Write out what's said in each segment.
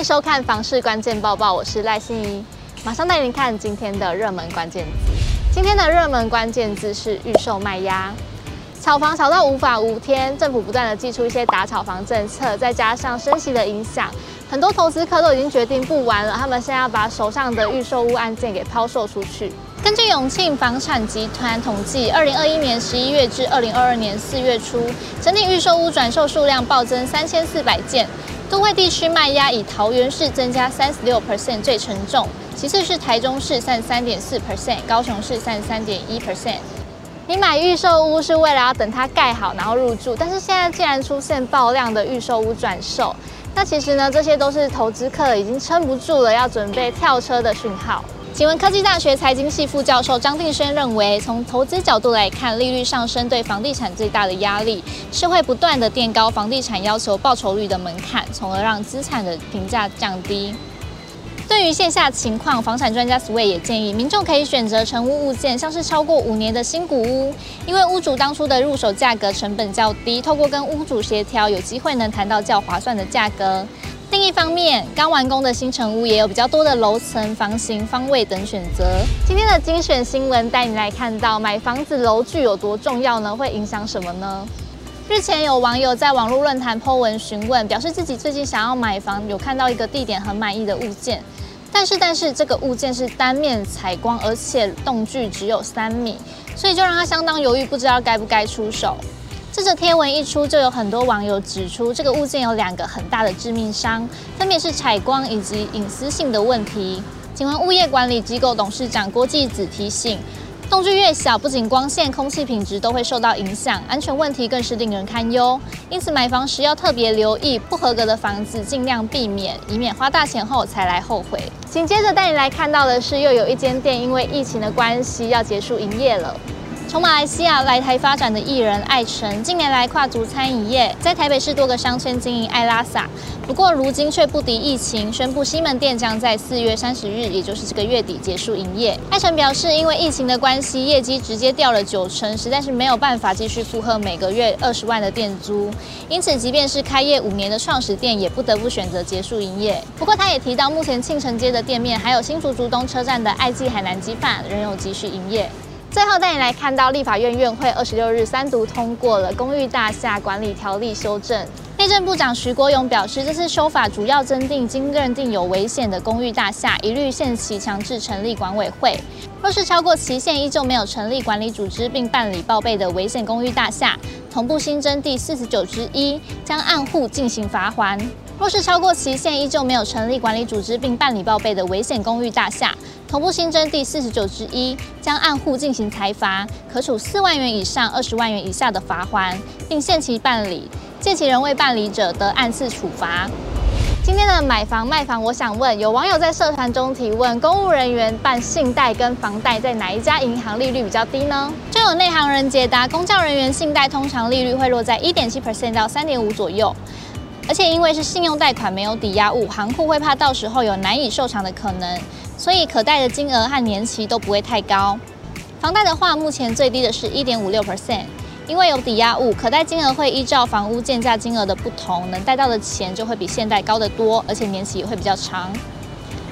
迎收看房市关键报报，我是赖欣怡，马上带您看今天的热门关键字。今天的热门关键字是预售卖压，炒房炒到无法无天，政府不断的祭出一些打炒房政策，再加上升息的影响，很多投资客都已经决定不玩了，他们现在要把手上的预售屋案件给抛售出去。根据永庆房产集团统计，二零二一年十一月至二零二二年四月初，整体预售屋转售数量暴增三千四百件。都会地区卖压以桃园市增加三十六 percent 最沉重，其次是台中市三十三点四 percent，高雄市三十三点一 percent。你买预售屋是为了要等它盖好然后入住，但是现在竟然出现爆量的预售屋转售，那其实呢，这些都是投资客已经撑不住了，要准备跳车的讯号。请问科技大学财经系副教授张定轩认为，从投资角度来看，利率上升对房地产最大的压力是会不断的垫高房地产要求报酬率的门槛，从而让资产的评价降低。对于线下情况，房产专家 Sway 也建议民众可以选择成屋物件，像是超过五年的新古屋，因为屋主当初的入手价格成本较低，透过跟屋主协调，有机会能谈到较划算的价格。另一方面，刚完工的新成屋也有比较多的楼层、房型、方位等选择。今天的精选新闻带你来看到买房子楼距有多重要呢？会影响什么呢？日前有网友在网络论坛 po 文询问，表示自己最近想要买房，有看到一个地点很满意的物件，但是但是这个物件是单面采光，而且栋距只有三米，所以就让他相当犹豫，不知道该不该出手。这则贴文一出，就有很多网友指出，这个物件有两个很大的致命伤，分别是采光以及隐私性的问题。景文物业管理机构董事长郭继子提醒，动距越小，不仅光线、空气品质都会受到影响，安全问题更是令人堪忧。因此，买房时要特别留意不合格的房子，尽量避免，以免花大钱后才来后悔。紧接着带你来看到的是，又有一间店因为疫情的关系要结束营业了。从马来西亚来台发展的艺人艾成，近年来跨足餐饮业，在台北市多个商圈经营艾拉萨。不过如今却不敌疫情，宣布西门店将在四月三十日，也就是这个月底结束营业。艾成表示，因为疫情的关系，业绩直接掉了九成，实在是没有办法继续负荷每个月二十万的店租。因此，即便是开业五年的创始店，也不得不选择结束营业。不过，他也提到，目前庆城街的店面，还有新竹竹东车站的爱记海南鸡饭，仍有继续营业。最后带你来看到立法院院会二十六日三读通过了《公寓大厦管理条例》修正。内政部长徐国勇表示，这次修法主要增订，经认定有危险的公寓大厦，一律限期强制成立管委会。若是超过期限依旧没有成立管理组织并办理报备的危险公寓大厦，同步新增第四十九之一，将按户进行罚锾。若是超过期限依旧没有成立管理组织并办理报备的危险公寓大厦，同步新增第四十九之一，将按户进行裁罚，可处四万元以上二十万元以下的罚锾，并限期办理，届期仍未办理者得按次处罚。今天的买房卖房，我想问，有网友在社团中提问：公务人员办信贷跟房贷，在哪一家银行利率比较低呢？就有内行人解答，公教人员信贷通常利率会落在一点七 percent 到三点五左右，而且因为是信用贷款，没有抵押物，行库会怕到时候有难以受偿的可能。所以可贷的金额和年期都不会太高。房贷的话，目前最低的是一点五六 percent，因为有抵押物，可贷金额会依照房屋建价金额的不同，能贷到的钱就会比现贷高得多，而且年期也会比较长。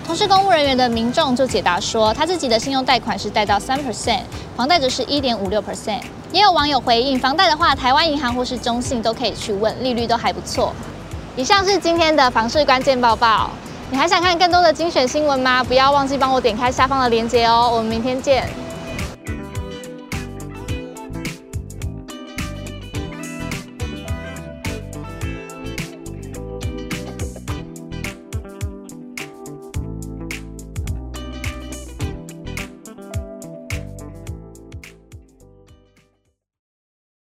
同是公务人员的民众就解答说，他自己的信用贷款是贷到三 percent，房贷则是一点五六 percent。也有网友回应，房贷的话，台湾银行或是中信都可以去问，利率都还不错。以上是今天的房事关键报报。你还想看更多的精选新闻吗？不要忘记帮我点开下方的链接哦！我们明天见。